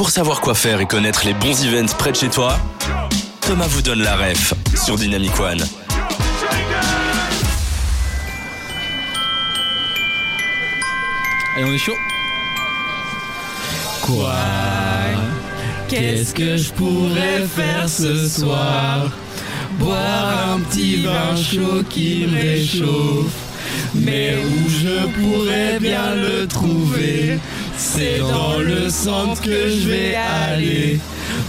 Pour savoir quoi faire et connaître les bons events près de chez toi, Thomas vous donne la ref sur Dynamic One. Allez, on est chaud. Quoi? Qu'est-ce que je pourrais faire ce soir? Boire un petit vin chaud qui réchauffe. Mais où je pourrais bien le trouver C'est dans le centre que je vais aller.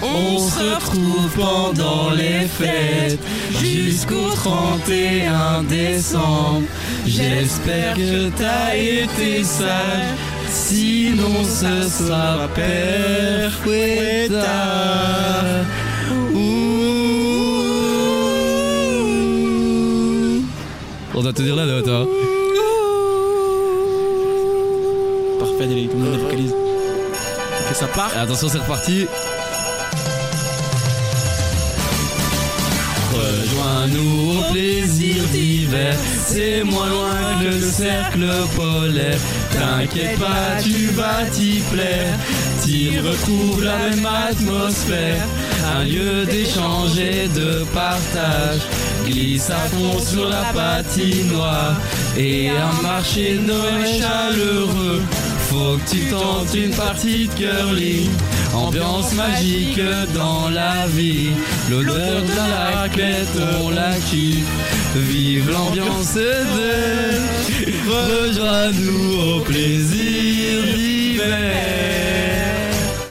On se retrouve pendant les fêtes jusqu'au 31 décembre. J'espère que t'as été sage. Sinon ce sera père On doit te dire la note, hein. Parfait, allez, tout le monde vocalise. Ok, ça part. Attention, c'est reparti. Rejoins-nous au plaisir d'hiver, c'est moins loin que le cercle polaire. T'inquiète pas, tu vas t'y plaire, t'y retrouves la même atmosphère. Un lieu d'échange et de partage, à fond sur la patinoire. Et un marché de Noël chaleureux, faut que tu tentes une partie de curling. Ambiance magique dans la vie, l'odeur de la raclette, on la kiffe. Vive l'ambiance de Rejoins-nous au plaisir d'hiver.